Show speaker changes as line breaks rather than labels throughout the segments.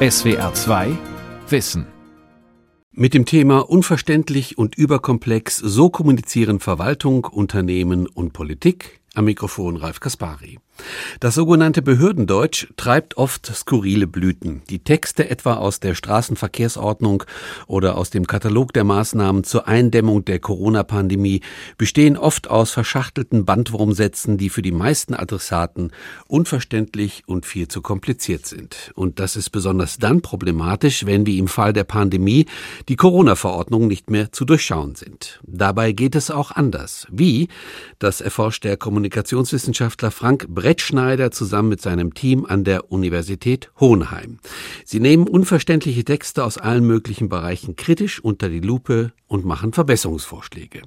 SWR 2 Wissen.
Mit dem Thema Unverständlich und überkomplex, so kommunizieren Verwaltung, Unternehmen und Politik. Am Mikrofon Ralf Kaspari. Das sogenannte Behördendeutsch treibt oft skurrile Blüten. Die Texte etwa aus der Straßenverkehrsordnung oder aus dem Katalog der Maßnahmen zur Eindämmung der Corona-Pandemie bestehen oft aus verschachtelten Bandwurmsätzen, die für die meisten Adressaten unverständlich und viel zu kompliziert sind. Und das ist besonders dann problematisch, wenn wie im Fall der Pandemie die Corona-Verordnungen nicht mehr zu durchschauen sind. Dabei geht es auch anders. Wie? Das erforscht der Kommunikationswissenschaftler Frank Brett Brettschneider zusammen mit seinem Team an der Universität Hohenheim. Sie nehmen unverständliche Texte aus allen möglichen Bereichen kritisch unter die Lupe und machen Verbesserungsvorschläge.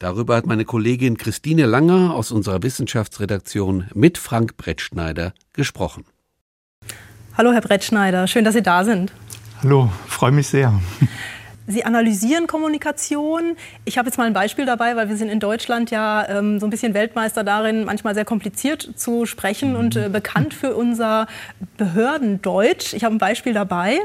Darüber hat meine Kollegin Christine Langer aus unserer Wissenschaftsredaktion mit Frank Brettschneider gesprochen.
Hallo, Herr Brettschneider, schön, dass Sie da sind.
Hallo, freue mich sehr.
Sie analysieren Kommunikation. Ich habe jetzt mal ein Beispiel dabei, weil wir sind in Deutschland ja ähm, so ein bisschen Weltmeister darin, manchmal sehr kompliziert zu sprechen und äh, bekannt für unser Behördendeutsch. Ich habe ein Beispiel dabei.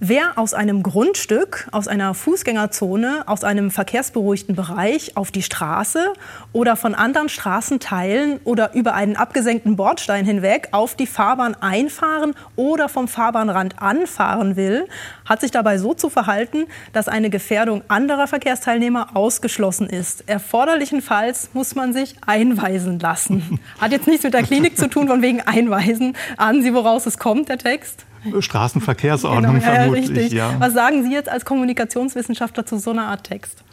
Wer aus einem Grundstück, aus einer Fußgängerzone, aus einem verkehrsberuhigten Bereich auf die Straße oder von anderen Straßenteilen oder über einen abgesenkten Bordstein hinweg auf die Fahrbahn einfahren oder vom Fahrbahnrand anfahren will, hat sich dabei so zu verhalten, dass eine Gefährdung anderer Verkehrsteilnehmer ausgeschlossen ist. Erforderlichenfalls muss man sich einweisen lassen. Hat jetzt nichts mit der Klinik zu tun, von wegen Einweisen. Ahnen Sie, woraus es kommt, der Text?
Straßenverkehrsordnung genau, vermutlich.
Richtig. Ja. Was sagen Sie jetzt als Kommunikationswissenschaftler zu so einer Art Text?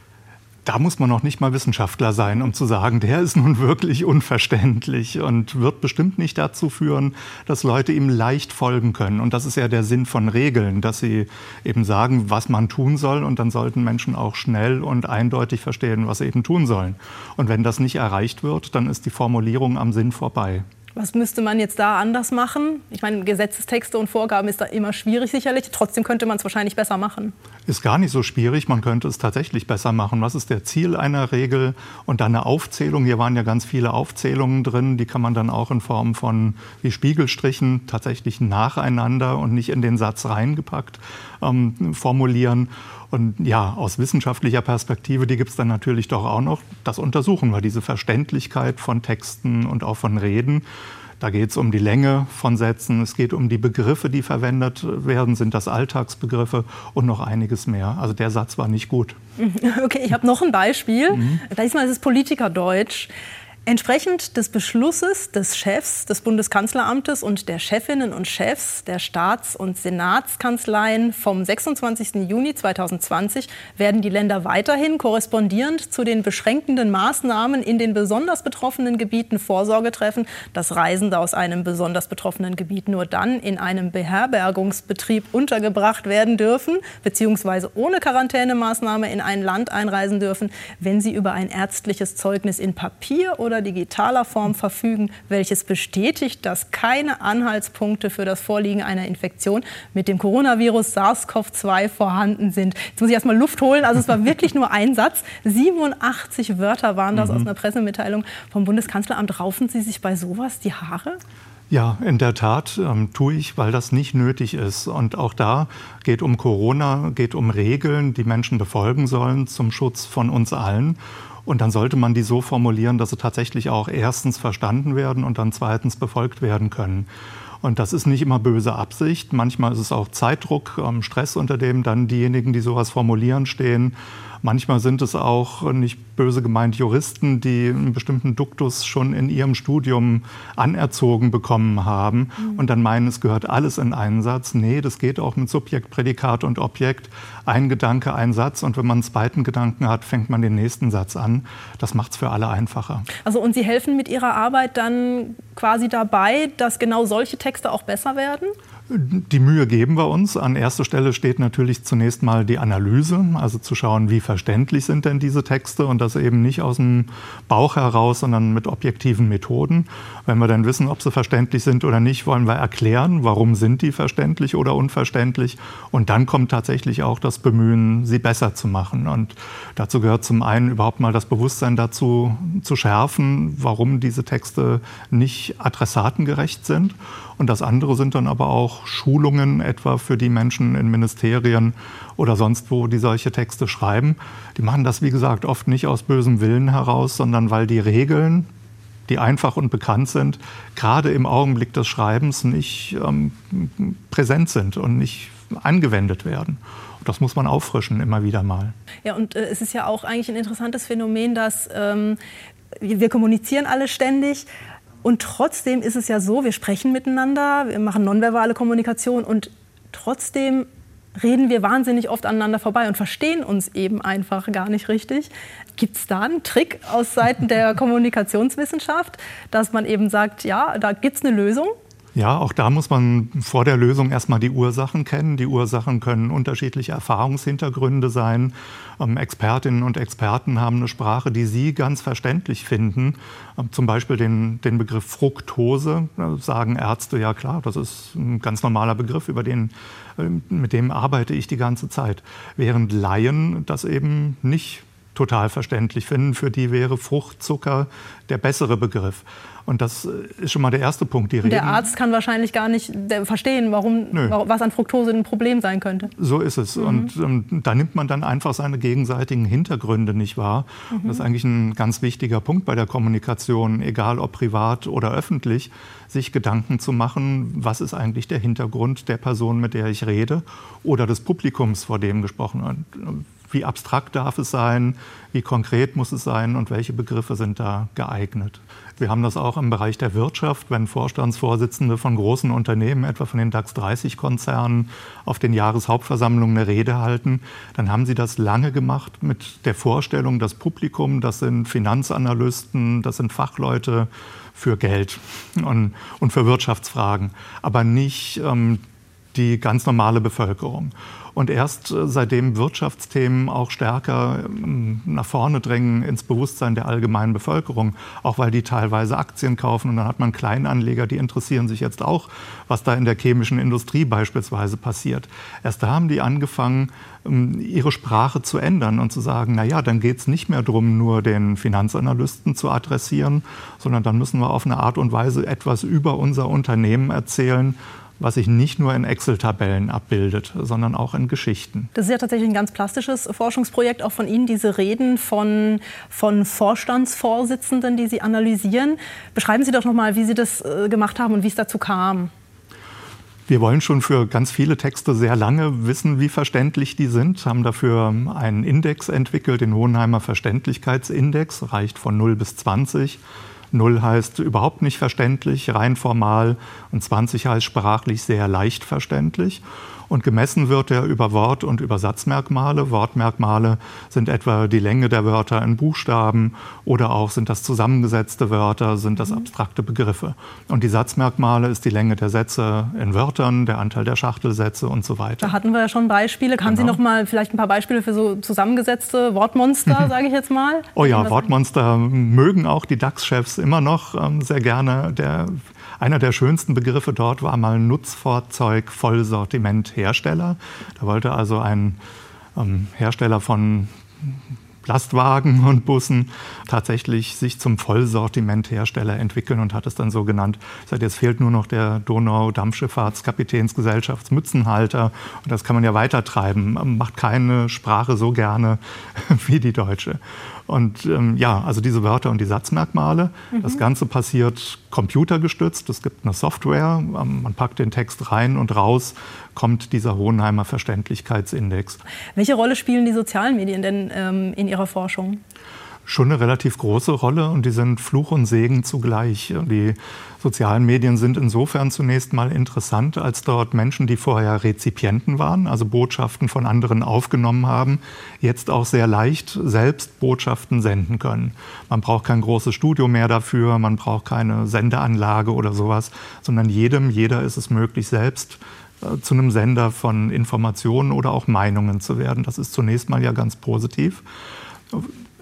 Da muss man noch nicht mal Wissenschaftler sein, um zu sagen, der ist nun wirklich unverständlich und wird bestimmt nicht dazu führen, dass Leute ihm leicht folgen können. Und das ist ja der Sinn von Regeln, dass sie eben sagen, was man tun soll und dann sollten Menschen auch schnell und eindeutig verstehen, was sie eben tun sollen. Und wenn das nicht erreicht wird, dann ist die Formulierung am Sinn vorbei.
Was müsste man jetzt da anders machen? Ich meine, Gesetzestexte und Vorgaben ist da immer schwierig sicherlich. Trotzdem könnte man es wahrscheinlich besser machen.
Ist gar nicht so schwierig. Man könnte es tatsächlich besser machen. Was ist der Ziel einer Regel? Und dann eine Aufzählung. Hier waren ja ganz viele Aufzählungen drin. Die kann man dann auch in Form von wie Spiegelstrichen tatsächlich nacheinander und nicht in den Satz reingepackt ähm, formulieren. Und ja, aus wissenschaftlicher Perspektive, die gibt es dann natürlich doch auch noch. Das untersuchen wir, diese Verständlichkeit von Texten und auch von Reden. Da geht es um die Länge von Sätzen, es geht um die Begriffe, die verwendet werden, sind das Alltagsbegriffe und noch einiges mehr. Also der Satz war nicht gut.
Okay, ich habe noch ein Beispiel. Mhm. Diesmal ist es Politikerdeutsch. Entsprechend des Beschlusses des Chefs des Bundeskanzleramtes und der Chefinnen und Chefs der Staats- und Senatskanzleien vom 26. Juni 2020 werden die Länder weiterhin korrespondierend zu den beschränkenden Maßnahmen in den besonders betroffenen Gebieten Vorsorge treffen, dass Reisende aus einem besonders betroffenen Gebiet nur dann in einem Beherbergungsbetrieb untergebracht werden dürfen, beziehungsweise ohne Quarantänemaßnahme in ein Land einreisen dürfen, wenn sie über ein ärztliches Zeugnis in Papier oder oder digitaler Form verfügen, welches bestätigt, dass keine Anhaltspunkte für das Vorliegen einer Infektion mit dem Coronavirus SARS-CoV-2 vorhanden sind. Jetzt muss ich erstmal Luft holen. Also es war wirklich nur ein Satz. 87 Wörter waren das mhm. aus einer Pressemitteilung vom Bundeskanzleramt. Raufen Sie sich bei sowas die Haare?
Ja, in der Tat ähm, tue ich, weil das nicht nötig ist. Und auch da geht um Corona, geht um Regeln, die Menschen befolgen sollen zum Schutz von uns allen. Und dann sollte man die so formulieren, dass sie tatsächlich auch erstens verstanden werden und dann zweitens befolgt werden können. Und das ist nicht immer böse Absicht. Manchmal ist es auch Zeitdruck, ähm, Stress, unter dem dann diejenigen, die sowas formulieren, stehen. Manchmal sind es auch nicht böse gemeint Juristen, die einen bestimmten Duktus schon in ihrem Studium anerzogen bekommen haben mhm. und dann meinen, es gehört alles in einen Satz. Nee, das geht auch mit Subjekt, Prädikat und Objekt. Ein Gedanke, ein Satz und wenn man einen zweiten Gedanken hat, fängt man den nächsten Satz an. Das macht es für alle einfacher.
Also und Sie helfen mit Ihrer Arbeit dann quasi dabei, dass genau solche Texte auch besser werden?
Die Mühe geben wir uns. An erster Stelle steht natürlich zunächst mal die Analyse, also zu schauen, wie verständlich sind denn diese Texte und das eben nicht aus dem Bauch heraus, sondern mit objektiven Methoden. Wenn wir dann wissen, ob sie verständlich sind oder nicht, wollen wir erklären, warum sind die verständlich oder unverständlich. Und dann kommt tatsächlich auch das Bemühen, sie besser zu machen. Und dazu gehört zum einen überhaupt mal das Bewusstsein dazu zu schärfen, warum diese Texte nicht adressatengerecht sind. Und das andere sind dann aber auch auch Schulungen etwa für die Menschen in Ministerien oder sonst wo, die solche Texte schreiben. Die machen das, wie gesagt, oft nicht aus bösem Willen heraus, sondern weil die Regeln, die einfach und bekannt sind, gerade im Augenblick des Schreibens nicht ähm, präsent sind und nicht angewendet werden. Das muss man auffrischen immer wieder mal.
Ja, und äh, es ist ja auch eigentlich ein interessantes Phänomen, dass ähm, wir kommunizieren alle ständig. Und trotzdem ist es ja so, wir sprechen miteinander, wir machen nonverbale Kommunikation und trotzdem reden wir wahnsinnig oft aneinander vorbei und verstehen uns eben einfach gar nicht richtig. Gibt es da einen Trick aus Seiten der Kommunikationswissenschaft, dass man eben sagt, ja, da gibt es eine Lösung?
Ja, auch da muss man vor der Lösung erstmal die Ursachen kennen. Die Ursachen können unterschiedliche Erfahrungshintergründe sein. Ähm, Expertinnen und Experten haben eine Sprache, die sie ganz verständlich finden. Ähm, zum Beispiel den, den Begriff Fructose da sagen Ärzte, ja klar, das ist ein ganz normaler Begriff, über den, äh, mit dem arbeite ich die ganze Zeit. Während Laien das eben nicht total verständlich finden. Für die wäre Fruchtzucker der bessere Begriff. Und das ist schon mal der erste Punkt.
Die reden, der Arzt kann wahrscheinlich gar nicht verstehen, warum, was an Fructose ein Problem sein könnte.
So ist es. Mhm. Und ähm, da nimmt man dann einfach seine gegenseitigen Hintergründe nicht wahr. Mhm. Das ist eigentlich ein ganz wichtiger Punkt bei der Kommunikation, egal ob privat oder öffentlich, sich Gedanken zu machen, was ist eigentlich der Hintergrund der Person, mit der ich rede oder des Publikums, vor dem gesprochen wird wie abstrakt darf es sein, wie konkret muss es sein und welche Begriffe sind da geeignet. Wir haben das auch im Bereich der Wirtschaft, wenn Vorstandsvorsitzende von großen Unternehmen, etwa von den DAX 30 Konzernen, auf den Jahreshauptversammlungen eine Rede halten, dann haben sie das lange gemacht mit der Vorstellung, das Publikum, das sind Finanzanalysten, das sind Fachleute für Geld und, und für Wirtschaftsfragen, aber nicht ähm, die ganz normale Bevölkerung. Und erst äh, seitdem Wirtschaftsthemen auch stärker ähm, nach vorne drängen ins Bewusstsein der allgemeinen Bevölkerung, auch weil die teilweise Aktien kaufen und dann hat man Kleinanleger, die interessieren sich jetzt auch, was da in der chemischen Industrie beispielsweise passiert. Erst da haben die angefangen, ähm, ihre Sprache zu ändern und zu sagen, na ja, dann geht es nicht mehr darum, nur den Finanzanalysten zu adressieren, sondern dann müssen wir auf eine Art und Weise etwas über unser Unternehmen erzählen, was sich nicht nur in Excel-Tabellen abbildet, sondern auch in Geschichten.
Das ist ja tatsächlich ein ganz plastisches Forschungsprojekt auch von Ihnen, diese Reden von, von Vorstandsvorsitzenden, die Sie analysieren. Beschreiben Sie doch noch mal, wie Sie das äh, gemacht haben und wie es dazu kam.
Wir wollen schon für ganz viele Texte sehr lange wissen, wie verständlich die sind, haben dafür einen Index entwickelt, den Hohenheimer Verständlichkeitsindex, reicht von 0 bis 20. 0 heißt überhaupt nicht verständlich, rein formal und 20 heißt sprachlich sehr leicht verständlich. Und gemessen wird er über Wort- und über Satzmerkmale. Wortmerkmale sind etwa die Länge der Wörter in Buchstaben oder auch sind das zusammengesetzte Wörter, sind das mhm. abstrakte Begriffe. Und die Satzmerkmale ist die Länge der Sätze in Wörtern, der Anteil der Schachtelsätze und so weiter.
Da hatten wir ja schon Beispiele. Kann genau. Sie noch mal vielleicht ein paar Beispiele für so zusammengesetzte Wortmonster, sage ich jetzt mal?
Oh ja, Wortmonster mögen auch die DAX-Chefs immer noch ähm, sehr gerne. Der einer der schönsten Begriffe dort war mal Nutzfahrzeug Vollsortimenthersteller. Da wollte also ein ähm, Hersteller von Lastwagen und Bussen tatsächlich sich zum Vollsortimenthersteller entwickeln und hat es dann so genannt. Seit jetzt fehlt nur noch der Donau-Dampfschifffahrtskapitänsgesellschafts Mützenhalter und das kann man ja weitertreiben. Macht keine Sprache so gerne wie die deutsche. Und ähm, ja, also diese Wörter und die Satzmerkmale. Mhm. Das Ganze passiert computergestützt. Es gibt eine Software. Ähm, man packt den Text rein und raus kommt dieser Hohenheimer Verständlichkeitsindex.
Welche Rolle spielen die sozialen Medien denn ähm, in Ihrer Forschung?
Schon eine relativ große Rolle und die sind Fluch und Segen zugleich. Die sozialen Medien sind insofern zunächst mal interessant, als dort Menschen, die vorher Rezipienten waren, also Botschaften von anderen aufgenommen haben, jetzt auch sehr leicht selbst Botschaften senden können. Man braucht kein großes Studio mehr dafür, man braucht keine Sendeanlage oder sowas, sondern jedem, jeder ist es möglich, selbst äh, zu einem Sender von Informationen oder auch Meinungen zu werden. Das ist zunächst mal ja ganz positiv.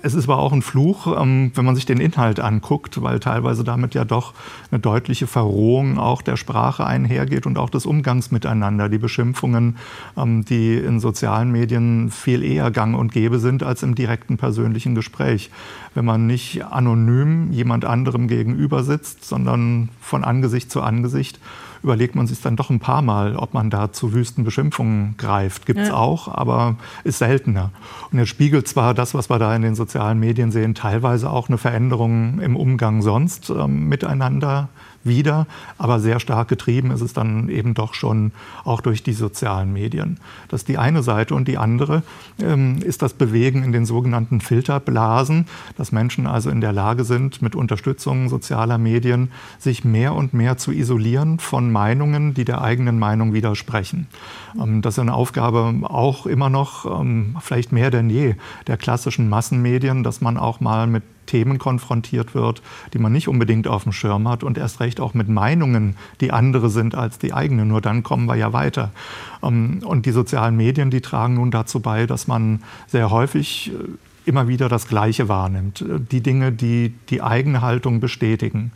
Es ist aber auch ein Fluch, ähm, wenn man sich den Inhalt anguckt, weil teilweise damit ja doch eine deutliche Verrohung auch der Sprache einhergeht und auch des Umgangs miteinander. Die Beschimpfungen, ähm, die in sozialen Medien viel eher gang und gäbe sind als im direkten persönlichen Gespräch. Wenn man nicht anonym jemand anderem gegenüber sitzt, sondern von Angesicht zu Angesicht, überlegt man sich dann doch ein paar Mal, ob man da zu wüsten Beschimpfungen greift. Gibt es ja. auch, aber ist seltener. Und er spiegelt zwar das, was wir da in den sozialen Medien sehen, teilweise auch eine Veränderung im Umgang sonst ähm, miteinander wieder, aber sehr stark getrieben ist es dann eben doch schon auch durch die sozialen Medien. Das ist die eine Seite und die andere ähm, ist das Bewegen in den sogenannten Filterblasen, dass Menschen also in der Lage sind, mit Unterstützung sozialer Medien sich mehr und mehr zu isolieren von Meinungen, die der eigenen Meinung widersprechen. Ähm, das ist eine Aufgabe auch immer noch, ähm, vielleicht mehr denn je, der klassischen Massenmedien, dass man auch mal mit Themen konfrontiert wird, die man nicht unbedingt auf dem Schirm hat und erst recht auch mit Meinungen, die andere sind als die eigene. Nur dann kommen wir ja weiter. Ähm, und die sozialen Medien, die tragen nun dazu bei, dass man sehr häufig äh, immer wieder das Gleiche wahrnimmt. Äh, die Dinge, die die eigene Haltung bestätigen.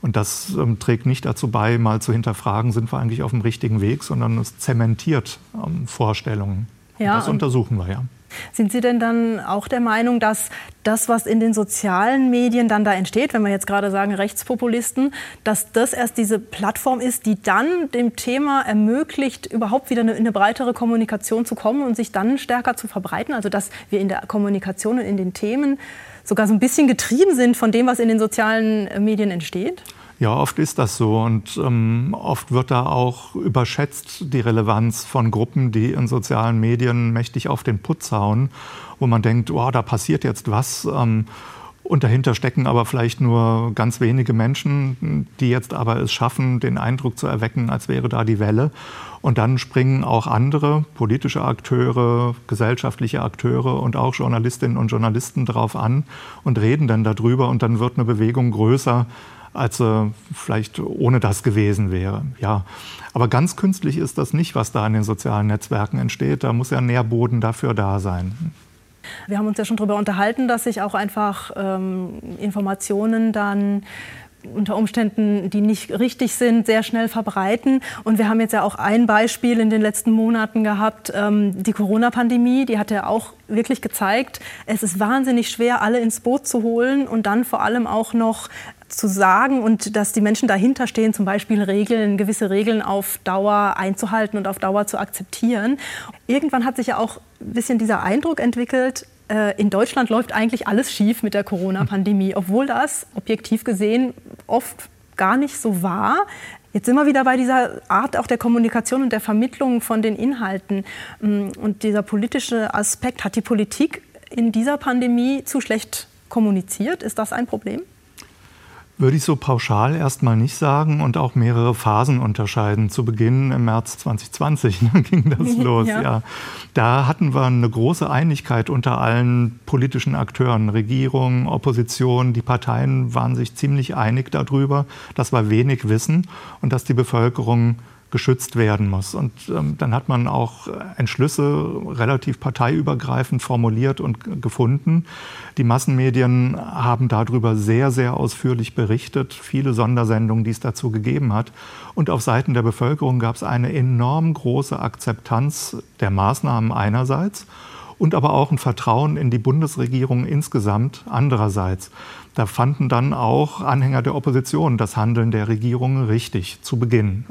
Und das ähm, trägt nicht dazu bei, mal zu hinterfragen, sind wir eigentlich auf dem richtigen Weg, sondern es zementiert ähm, Vorstellungen. Ja, das untersuchen wir ja.
Sind Sie denn dann auch der Meinung, dass das, was in den sozialen Medien dann da entsteht, wenn wir jetzt gerade sagen Rechtspopulisten, dass das erst diese Plattform ist, die dann dem Thema ermöglicht, überhaupt wieder in eine breitere Kommunikation zu kommen und sich dann stärker zu verbreiten? Also dass wir in der Kommunikation und in den Themen sogar so ein bisschen getrieben sind von dem, was in den sozialen Medien entsteht?
Ja, oft ist das so und ähm, oft wird da auch überschätzt die Relevanz von Gruppen, die in sozialen Medien mächtig auf den Putz hauen, wo man denkt, wow, da passiert jetzt was. Ähm, und dahinter stecken aber vielleicht nur ganz wenige Menschen, die jetzt aber es schaffen, den Eindruck zu erwecken, als wäre da die Welle. Und dann springen auch andere politische Akteure, gesellschaftliche Akteure und auch Journalistinnen und Journalisten darauf an und reden dann darüber. Und dann wird eine Bewegung größer, als er vielleicht ohne das gewesen wäre. Ja, aber ganz künstlich ist das nicht, was da in den sozialen Netzwerken entsteht. Da muss ja Nährboden dafür da sein.
Wir haben uns ja schon darüber unterhalten, dass sich auch einfach ähm, Informationen dann unter Umständen, die nicht richtig sind, sehr schnell verbreiten. Und wir haben jetzt ja auch ein Beispiel in den letzten Monaten gehabt, ähm, die Corona-Pandemie, die hat ja auch wirklich gezeigt, es ist wahnsinnig schwer, alle ins Boot zu holen und dann vor allem auch noch zu sagen und dass die Menschen dahinter stehen, zum Beispiel Regeln, gewisse Regeln auf Dauer einzuhalten und auf Dauer zu akzeptieren. Irgendwann hat sich ja auch ein bisschen dieser Eindruck entwickelt, äh, in Deutschland läuft eigentlich alles schief mit der Corona-Pandemie, obwohl das objektiv gesehen oft gar nicht so war. Jetzt sind wir wieder bei dieser Art auch der Kommunikation und der Vermittlung von den Inhalten. Mm, und dieser politische Aspekt, hat die Politik in dieser Pandemie zu schlecht kommuniziert? Ist das ein Problem?
Würde ich so pauschal erstmal nicht sagen und auch mehrere Phasen unterscheiden. Zu Beginn im März 2020 ne, ging das los. Ja. ja. Da hatten wir eine große Einigkeit unter allen politischen Akteuren, Regierung, Opposition. Die Parteien waren sich ziemlich einig darüber, dass wir wenig wissen und dass die Bevölkerung geschützt werden muss. Und ähm, dann hat man auch Entschlüsse relativ parteiübergreifend formuliert und gefunden. Die Massenmedien haben darüber sehr, sehr ausführlich berichtet, viele Sondersendungen, die es dazu gegeben hat. Und auf Seiten der Bevölkerung gab es eine enorm große Akzeptanz der Maßnahmen einerseits und aber auch ein Vertrauen in die Bundesregierung insgesamt andererseits. Da fanden dann auch Anhänger der Opposition das Handeln der Regierung richtig zu Beginn.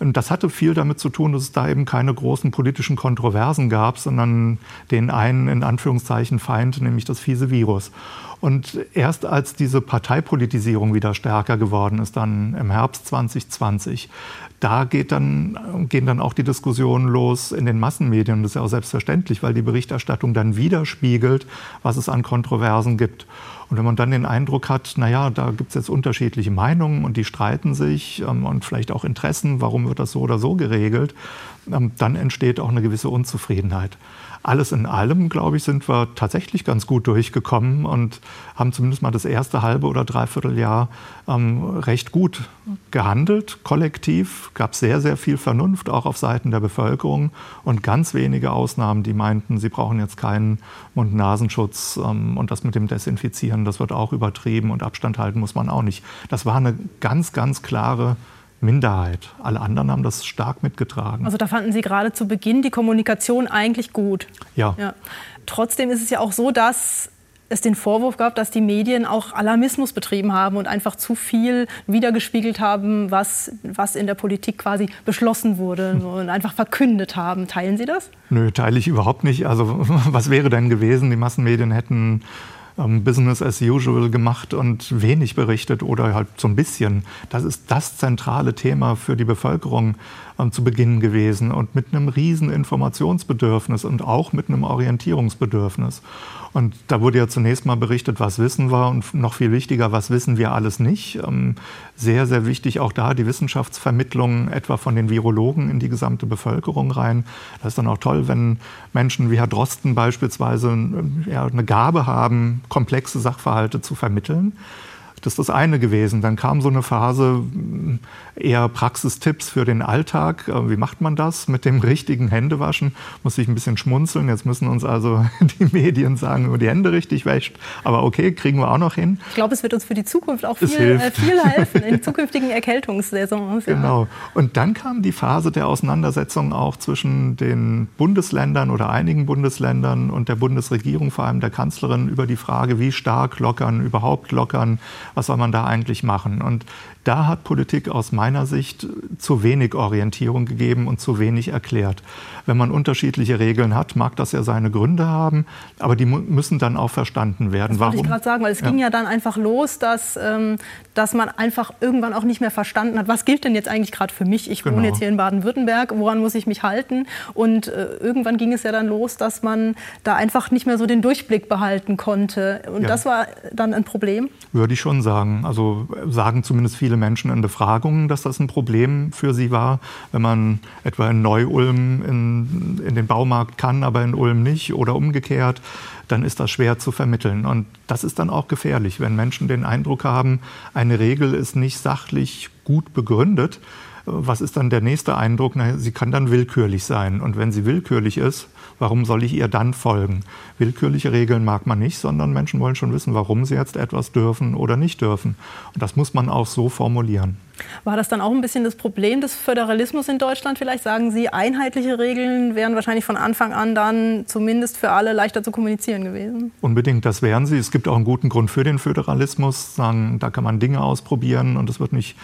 Das hatte viel damit zu tun, dass es da eben keine großen politischen Kontroversen gab, sondern den einen in Anführungszeichen Feind, nämlich das fiese Virus. Und erst als diese Parteipolitisierung wieder stärker geworden ist, dann im Herbst 2020, da geht dann, gehen dann auch die Diskussionen los in den Massenmedien. Das ist ja auch selbstverständlich, weil die Berichterstattung dann widerspiegelt, was es an Kontroversen gibt. Und wenn man dann den Eindruck hat, naja, da gibt es jetzt unterschiedliche Meinungen und die streiten sich ähm, und vielleicht auch Interessen, warum wird das so oder so geregelt, ähm, dann entsteht auch eine gewisse Unzufriedenheit alles in allem, glaube ich, sind wir tatsächlich ganz gut durchgekommen und haben zumindest mal das erste halbe oder dreiviertel Jahr ähm, recht gut gehandelt, kollektiv. Gab sehr, sehr viel Vernunft, auch auf Seiten der Bevölkerung und ganz wenige Ausnahmen, die meinten, sie brauchen jetzt keinen Mund-Nasenschutz ähm, und das mit dem Desinfizieren, das wird auch übertrieben und Abstand halten muss man auch nicht. Das war eine ganz, ganz klare Minderheit. Alle anderen haben das stark mitgetragen.
Also da fanden Sie gerade zu Beginn die Kommunikation eigentlich gut.
Ja. ja.
Trotzdem ist es ja auch so, dass es den Vorwurf gab, dass die Medien auch Alarmismus betrieben haben und einfach zu viel wiedergespiegelt haben, was, was in der Politik quasi beschlossen wurde und einfach verkündet haben. Teilen Sie das?
Nö, teile ich überhaupt nicht. Also was wäre denn gewesen? Die Massenmedien hätten ähm, Business as usual gemacht und wenig berichtet oder halt so ein bisschen. Das ist das zentrale Thema für die Bevölkerung ähm, zu Beginn gewesen und mit einem riesen Informationsbedürfnis und auch mit einem Orientierungsbedürfnis. Und da wurde ja zunächst mal berichtet, was wissen wir und noch viel wichtiger, was wissen wir alles nicht. Ähm, sehr, sehr wichtig auch da die Wissenschaftsvermittlung etwa von den Virologen in die gesamte Bevölkerung rein. Das ist dann auch toll, wenn Menschen wie Herr Drosten beispielsweise ja, eine Gabe haben, komplexe Sachverhalte zu vermitteln. Das ist das eine gewesen. Dann kam so eine Phase, eher Praxistipps für den Alltag. Äh, wie macht man das mit dem richtigen Händewaschen? Muss ich ein bisschen schmunzeln. Jetzt müssen uns also die Medien sagen, wo die Hände richtig wäscht. Aber okay, kriegen wir auch noch hin.
Ich glaube, es wird uns für die Zukunft auch viel, äh, viel helfen in zukünftigen Erkältungssaisons.
Ja. Genau. Und dann kam die Phase der Auseinandersetzung auch zwischen den Bundesländern oder einigen Bundesländern und der Bundesregierung, vor allem der Kanzlerin, über die Frage, wie stark lockern, überhaupt lockern, was soll man da eigentlich machen? Und da hat Politik aus meiner Sicht zu wenig Orientierung gegeben und zu wenig erklärt. Wenn man unterschiedliche Regeln hat, mag das ja seine Gründe haben, aber die müssen dann auch verstanden werden.
Das wollte ich gerade sagen, weil es ja. ging ja dann einfach los, dass, ähm, dass man einfach irgendwann auch nicht mehr verstanden hat, was gilt denn jetzt eigentlich gerade für mich? Ich genau. wohne jetzt hier in Baden-Württemberg, woran muss ich mich halten? Und äh, irgendwann ging es ja dann los, dass man da einfach nicht mehr so den Durchblick behalten konnte. Und ja. das war dann ein Problem?
Würde ich schon sagen. Also sagen zumindest viele viele Menschen in Befragungen, dass das ein Problem für sie war, wenn man etwa in Neu-Ulm in, in den Baumarkt kann, aber in Ulm nicht oder umgekehrt, dann ist das schwer zu vermitteln. Und das ist dann auch gefährlich, wenn Menschen den Eindruck haben, eine Regel ist nicht sachlich gut begründet. Was ist dann der nächste Eindruck? Na, sie kann dann willkürlich sein. Und wenn sie willkürlich ist, warum soll ich ihr dann folgen? Willkürliche Regeln mag man nicht, sondern Menschen wollen schon wissen, warum sie jetzt etwas dürfen oder nicht dürfen. Und das muss man auch so formulieren.
War das dann auch ein bisschen das Problem des Föderalismus in Deutschland? Vielleicht sagen Sie, einheitliche Regeln wären wahrscheinlich von Anfang an dann zumindest für alle leichter zu kommunizieren gewesen?
Unbedingt, das wären sie. Es gibt auch einen guten Grund für den Föderalismus. Sagen, da kann man Dinge ausprobieren und es wird nicht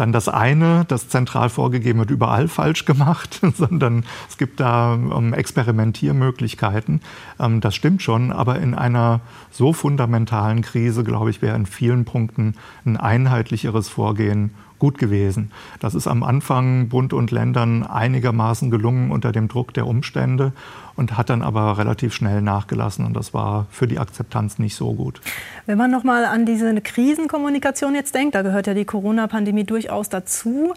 dann das eine, das zentral vorgegeben wird, überall falsch gemacht, sondern es gibt da ähm, Experimentiermöglichkeiten. Ähm, das stimmt schon, aber in einer so fundamentalen Krise, glaube ich, wäre in vielen Punkten ein einheitlicheres Vorgehen gut gewesen. Das ist am Anfang Bund und Ländern einigermaßen gelungen unter dem Druck der Umstände und hat dann aber relativ schnell nachgelassen und das war für die Akzeptanz nicht so gut.
Wenn man noch mal an diese Krisenkommunikation jetzt denkt, da gehört ja die Corona-Pandemie durchaus dazu,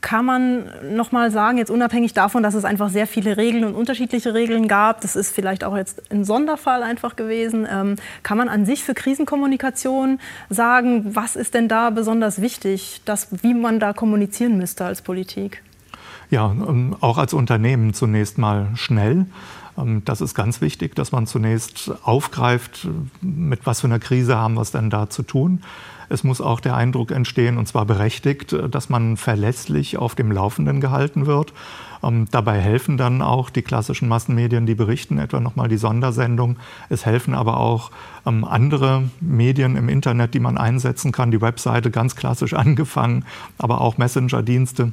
kann man noch mal sagen, jetzt unabhängig davon, dass es einfach sehr viele Regeln und unterschiedliche Regeln gab, das ist vielleicht auch jetzt ein Sonderfall einfach gewesen, ähm, kann man an sich für Krisenkommunikation sagen, was ist denn da besonders wichtig, dass, wie man da kommunizieren müsste als Politik?
Ja, ähm, auch als Unternehmen zunächst mal schnell. Ähm, das ist ganz wichtig, dass man zunächst aufgreift, mit was für einer Krise haben wir es denn da zu tun. Es muss auch der Eindruck entstehen, und zwar berechtigt, dass man verlässlich auf dem Laufenden gehalten wird. Ähm, dabei helfen dann auch die klassischen Massenmedien, die berichten, etwa nochmal die Sondersendung. Es helfen aber auch ähm, andere Medien im Internet, die man einsetzen kann, die Webseite ganz klassisch angefangen, aber auch Messenger-Dienste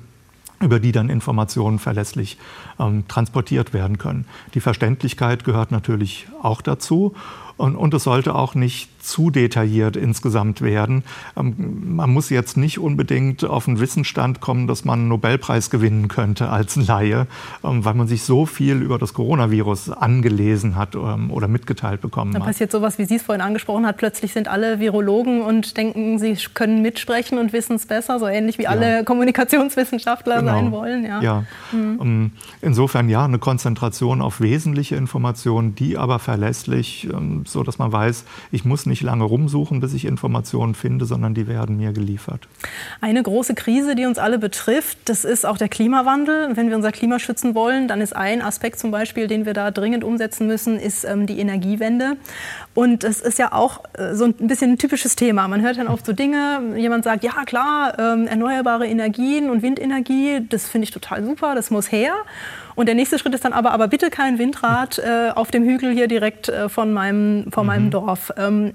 über die dann Informationen verlässlich ähm, transportiert werden können. Die Verständlichkeit gehört natürlich auch dazu. Und, und es sollte auch nicht zu detailliert insgesamt werden. Ähm, man muss jetzt nicht unbedingt auf einen Wissensstand kommen, dass man einen Nobelpreis gewinnen könnte als Laie, ähm, weil man sich so viel über das Coronavirus angelesen hat ähm, oder mitgeteilt bekommen
hat.
Da
passiert sowas, wie Sie es vorhin angesprochen hat. Plötzlich sind alle Virologen und denken, sie können mitsprechen und wissen es besser, so ähnlich wie ja. alle Kommunikationswissenschaftler genau. sein wollen.
Ja. ja. Mhm. Insofern ja, eine Konzentration auf wesentliche Informationen, die aber verlässlich so dass man weiß, ich muss nicht lange rumsuchen, bis ich Informationen finde, sondern die werden mir geliefert.
Eine große Krise, die uns alle betrifft, das ist auch der Klimawandel. Wenn wir unser Klima schützen wollen, dann ist ein Aspekt zum Beispiel, den wir da dringend umsetzen müssen, ist ähm, die Energiewende. Und das ist ja auch äh, so ein bisschen ein typisches Thema. Man hört dann oft so Dinge, jemand sagt, ja klar, ähm, erneuerbare Energien und Windenergie, das finde ich total super, das muss her. Und der nächste Schritt ist dann aber, aber bitte kein Windrad äh, auf dem Hügel hier direkt äh, von meinem von, von mhm. meinem Dorf. Ähm,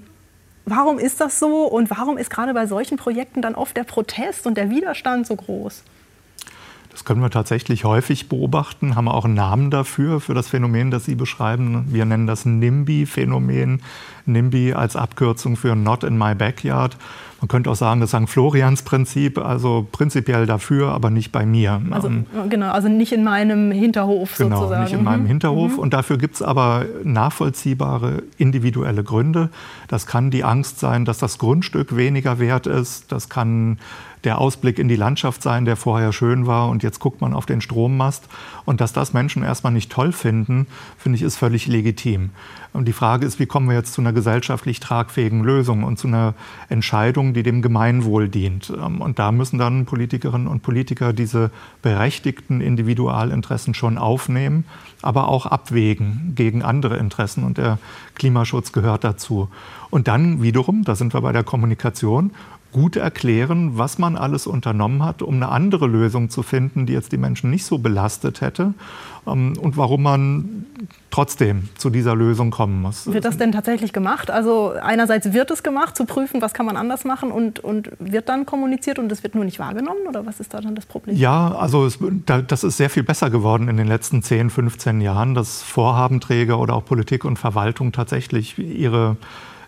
warum ist das so und warum ist gerade bei solchen Projekten dann oft der Protest und der Widerstand so groß?
Das können wir tatsächlich häufig beobachten, haben auch einen Namen dafür, für das Phänomen, das Sie beschreiben. Wir nennen das NIMBY-Phänomen. NIMBY als Abkürzung für Not in my backyard. Man könnte auch sagen, das St. Florians Prinzip, also prinzipiell dafür, aber nicht bei mir.
Also, ähm, genau, also nicht in meinem Hinterhof
genau, sozusagen. Genau, nicht in meinem mhm. Hinterhof. Mhm. Und dafür gibt es aber nachvollziehbare individuelle Gründe. Das kann die Angst sein, dass das Grundstück weniger wert ist. Das kann der Ausblick in die Landschaft sein, der vorher schön war und jetzt guckt man auf den Strommast. Und dass das Menschen erstmal nicht toll finden, finde ich, ist völlig legitim. Und die Frage ist, wie kommen wir jetzt zu einer gesellschaftlich tragfähigen Lösung und zu einer Entscheidung, die dem Gemeinwohl dient. Ähm, und da müssen dann Politikerinnen und Politiker diese berechtigten Individualinteressen schon aufnehmen, aber auch abwägen gegen andere Interessen. Und der Klimaschutz gehört dazu. Und dann wiederum, da sind wir bei der Kommunikation, gut erklären, was man alles unternommen hat, um eine andere Lösung zu finden, die jetzt die Menschen nicht so belastet hätte ähm, und warum man trotzdem zu dieser Lösung kommen muss.
Wird das denn tatsächlich gemacht? Also einerseits wird es gemacht, zu prüfen, was kann man anders machen und, und wird dann kommuniziert und es wird nur nicht wahrgenommen oder was ist da dann das Problem?
Ja, also es, das ist sehr viel besser geworden in den letzten 10, 15 Jahren, dass Vorhabenträger oder auch Politik und Verwaltung tatsächlich ihre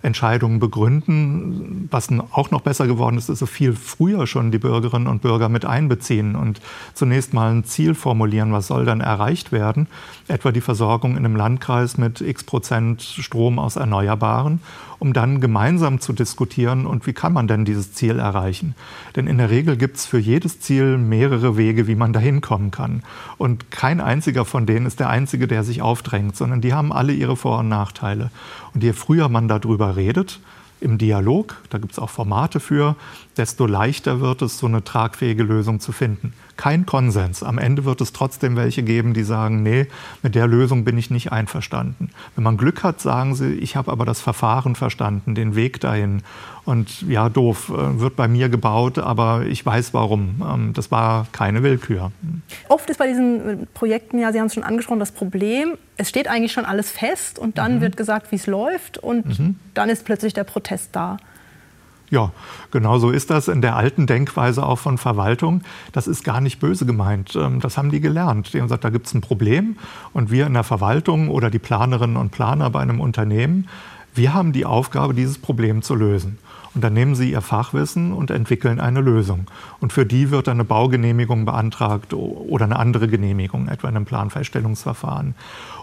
Entscheidungen begründen. Was auch noch besser geworden ist, ist so viel früher schon die Bürgerinnen und Bürger mit einbeziehen und zunächst mal ein Ziel formulieren, was soll dann erreicht werden. Etwa die Versorgung in einem Landkreis mit x Prozent Strom aus Erneuerbaren um dann gemeinsam zu diskutieren und wie kann man denn dieses Ziel erreichen. Denn in der Regel gibt es für jedes Ziel mehrere Wege, wie man dahin kommen kann. Und kein einziger von denen ist der einzige, der sich aufdrängt, sondern die haben alle ihre Vor- und Nachteile. Und je früher man darüber redet, im Dialog, da gibt es auch Formate für, desto leichter wird es, so eine tragfähige Lösung zu finden kein Konsens. Am Ende wird es trotzdem welche geben, die sagen, nee, mit der Lösung bin ich nicht einverstanden. Wenn man Glück hat, sagen sie, ich habe aber das Verfahren verstanden, den Weg dahin. Und ja, doof, äh, wird bei mir gebaut, aber ich weiß warum. Ähm, das war keine Willkür.
Oft ist bei diesen Projekten, ja, Sie haben es schon angesprochen, das Problem, es steht eigentlich schon alles fest und dann mhm. wird gesagt, wie es läuft und mhm. dann ist plötzlich der Protest da.
Ja, genau so ist das in der alten Denkweise auch von Verwaltung. Das ist gar nicht böse gemeint. Ähm, das haben die gelernt. Die haben gesagt, da gibt es ein Problem und wir in der Verwaltung oder die Planerinnen und Planer bei einem Unternehmen, wir haben die Aufgabe, dieses Problem zu lösen. Und dann nehmen Sie Ihr Fachwissen und entwickeln eine Lösung. Und für die wird dann eine Baugenehmigung beantragt oder eine andere Genehmigung, etwa in einem Planfeststellungsverfahren.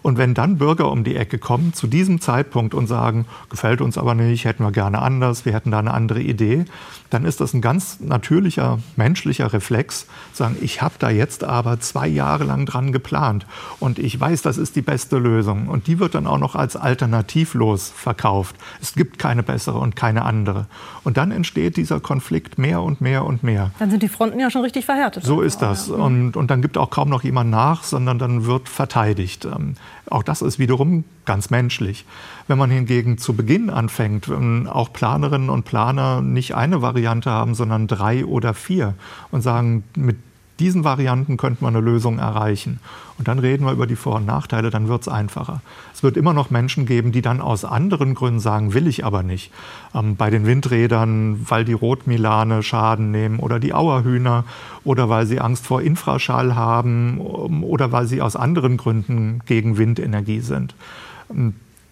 Und wenn dann Bürger um die Ecke kommen zu diesem Zeitpunkt und sagen, gefällt uns aber nicht, hätten wir gerne anders, wir hätten da eine andere Idee, dann ist das ein ganz natürlicher menschlicher Reflex, sagen, ich habe da jetzt aber zwei Jahre lang dran geplant und ich weiß, das ist die beste Lösung. Und die wird dann auch noch als alternativlos verkauft. Es gibt keine bessere und keine andere. Und dann entsteht dieser Konflikt mehr und mehr und mehr.
Dann sind die Fronten ja schon richtig verhärtet.
So ist das. Und, und dann gibt auch kaum noch jemand nach, sondern dann wird verteidigt. Ähm, auch das ist wiederum ganz menschlich. Wenn man hingegen zu Beginn anfängt, wenn auch Planerinnen und Planer nicht eine Variante haben, sondern drei oder vier und sagen, mit diesen Varianten könnte man eine Lösung erreichen. Und dann reden wir über die Vor- und Nachteile, dann wird es einfacher. Es wird immer noch Menschen geben, die dann aus anderen Gründen sagen, will ich aber nicht. Ähm, bei den Windrädern, weil die Rotmilane Schaden nehmen oder die Auerhühner oder weil sie Angst vor Infraschall haben um, oder weil sie aus anderen Gründen gegen Windenergie sind.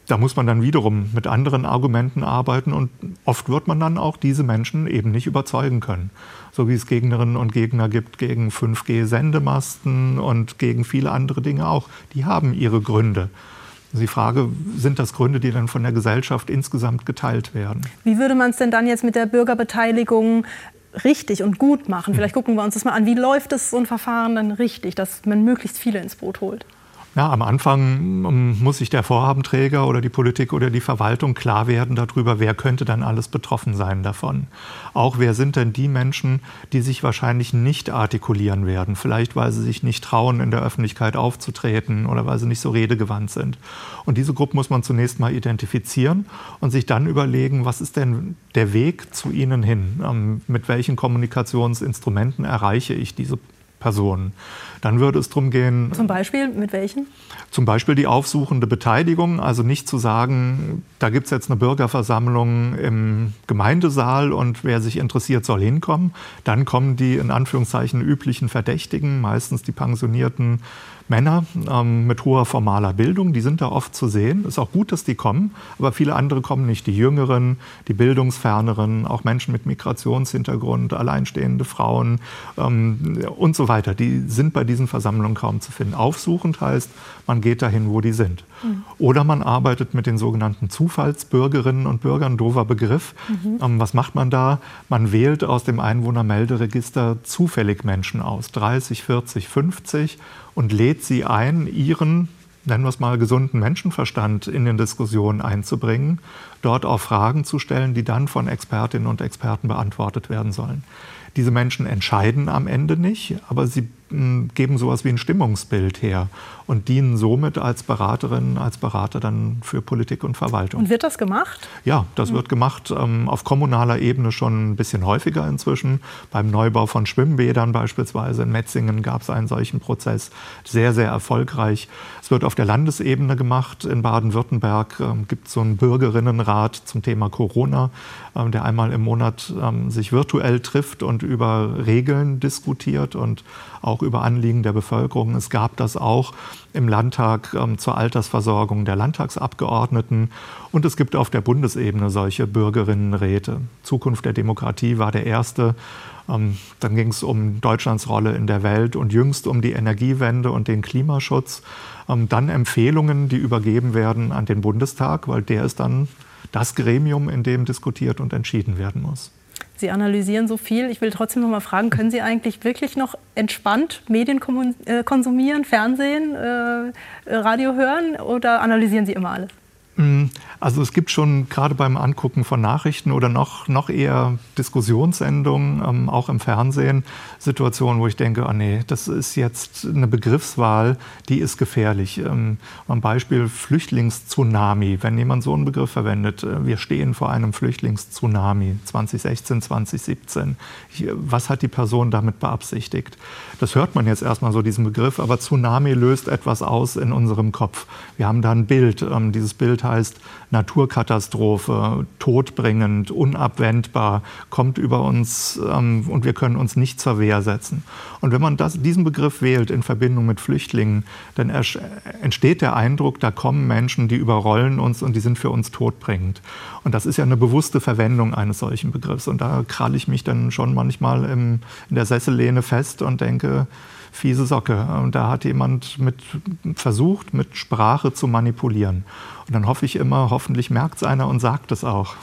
Da muss man dann wiederum mit anderen Argumenten arbeiten und oft wird man dann auch diese Menschen eben nicht überzeugen können so wie es Gegnerinnen und Gegner gibt gegen 5G-Sendemasten und gegen viele andere Dinge auch. Die haben ihre Gründe. Die Frage, sind das Gründe, die dann von der Gesellschaft insgesamt geteilt werden?
Wie würde man es denn dann jetzt mit der Bürgerbeteiligung richtig und gut machen? Vielleicht gucken wir uns das mal an. Wie läuft es so ein Verfahren dann richtig, dass man möglichst viele ins Boot holt?
Ja, am Anfang ähm, muss sich der Vorhabenträger oder die Politik oder die Verwaltung klar werden darüber, wer könnte dann alles betroffen sein davon. Auch wer sind denn die Menschen, die sich wahrscheinlich nicht artikulieren werden, vielleicht weil sie sich nicht trauen, in der Öffentlichkeit aufzutreten oder weil sie nicht so redegewandt sind. Und diese Gruppe muss man zunächst mal identifizieren und sich dann überlegen, was ist denn der Weg zu ihnen hin? Ähm, mit welchen Kommunikationsinstrumenten erreiche ich diese Personen. Dann würde es darum gehen.
Zum Beispiel mit welchen?
Zum Beispiel die aufsuchende Beteiligung, also nicht zu sagen, da gibt es jetzt eine Bürgerversammlung im Gemeindesaal und wer sich interessiert, soll hinkommen. Dann kommen die in Anführungszeichen üblichen Verdächtigen, meistens die pensionierten Männer ähm, mit hoher formaler Bildung, die sind da oft zu sehen. Ist auch gut, dass die kommen, aber viele andere kommen nicht. Die Jüngeren, die Bildungsferneren, auch Menschen mit Migrationshintergrund, alleinstehende Frauen ähm, und so weiter, die sind bei diesen Versammlungen kaum zu finden. Aufsuchend heißt, man geht dahin, wo die sind. Mhm. Oder man arbeitet mit den sogenannten Zufallsbürgerinnen und Bürgern, doofer Begriff. Mhm. Ähm, was macht man da? Man wählt aus dem Einwohnermelderegister zufällig Menschen aus, 30, 40, 50 und lädt sie ein, ihren, nennen wir es mal, gesunden Menschenverstand in den Diskussionen einzubringen, dort auch Fragen zu stellen, die dann von Expertinnen und Experten beantwortet werden sollen. Diese Menschen entscheiden am Ende nicht, aber sie geben sowas wie ein Stimmungsbild her und dienen somit als Beraterinnen, als Berater dann für Politik und Verwaltung.
Und wird das gemacht?
Ja, das wird gemacht ähm, auf kommunaler Ebene schon ein bisschen häufiger inzwischen. Beim Neubau von Schwimmbädern beispielsweise in Metzingen gab es einen solchen Prozess, sehr, sehr erfolgreich. Es wird auf der Landesebene gemacht. In Baden-Württemberg ähm, gibt es so einen Bürgerinnenrat zum Thema Corona, ähm, der einmal im Monat ähm, sich virtuell trifft und über Regeln diskutiert und auch über Anliegen der Bevölkerung. Es gab das auch im Landtag ähm, zur Altersversorgung der Landtagsabgeordneten. Und es gibt auf der Bundesebene solche Bürgerinnenräte. Zukunft der Demokratie war der erste. Ähm, dann ging es um Deutschlands Rolle in der Welt und jüngst um die Energiewende und den Klimaschutz. Ähm, dann Empfehlungen, die übergeben werden an den Bundestag, weil der ist dann das Gremium, in dem diskutiert und entschieden werden muss.
Sie analysieren so viel. Ich will trotzdem noch mal fragen, können Sie eigentlich wirklich noch entspannt Medien äh, konsumieren, Fernsehen, äh, Radio hören oder analysieren Sie immer alles?
Mm, also es gibt schon gerade beim Angucken von Nachrichten oder noch, noch eher Diskussionssendungen, ähm, auch im Fernsehen, Situationen, wo ich denke, oh nee, das ist jetzt eine Begriffswahl, die ist gefährlich. Ähm, ein Beispiel Flüchtlingstsunami, wenn jemand so einen Begriff verwendet, äh, wir stehen vor einem Flüchtlingstsunami 2016, 2017. Was hat die Person damit beabsichtigt? Das hört man jetzt erstmal so, diesen Begriff, aber Tsunami löst etwas aus in unserem Kopf. Wir haben da ein Bild. Ähm, dieses Bild heißt Naturkatastrophe, todbringend, unabwendbar, kommt über uns ähm, und wir können uns nicht zur Wehr setzen. Und wenn man das, diesen Begriff wählt in Verbindung mit Flüchtlingen, dann entsteht der Eindruck, da kommen Menschen, die überrollen uns und die sind für uns todbringend. Und das ist ja eine bewusste Verwendung eines solchen Begriffs. Und da kralle ich mich dann schon manchmal im, in der Sessellehne fest und denke, fiese Socke. Und da hat jemand mit versucht, mit Sprache zu manipulieren. Und dann hoffe ich immer, hoffentlich merkt es einer und sagt es auch.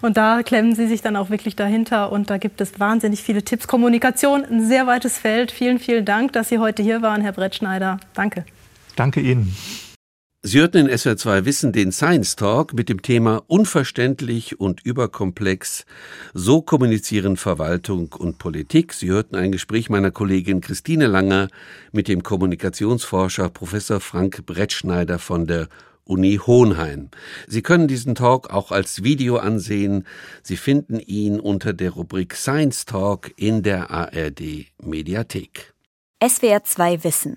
Und da klemmen Sie sich dann auch wirklich dahinter und da gibt es wahnsinnig viele Tipps. Kommunikation, ein sehr weites Feld. Vielen, vielen Dank, dass Sie heute hier waren, Herr Brettschneider. Danke.
Danke Ihnen.
Sie hörten in SWR2 Wissen den Science Talk mit dem Thema Unverständlich und überkomplex. So kommunizieren Verwaltung und Politik. Sie hörten ein Gespräch meiner Kollegin Christine Langer mit dem Kommunikationsforscher Professor Frank Brettschneider von der Uni Hohenheim. Sie können diesen Talk auch als Video ansehen. Sie finden ihn unter der Rubrik Science Talk in der ARD Mediathek.
SWR2 Wissen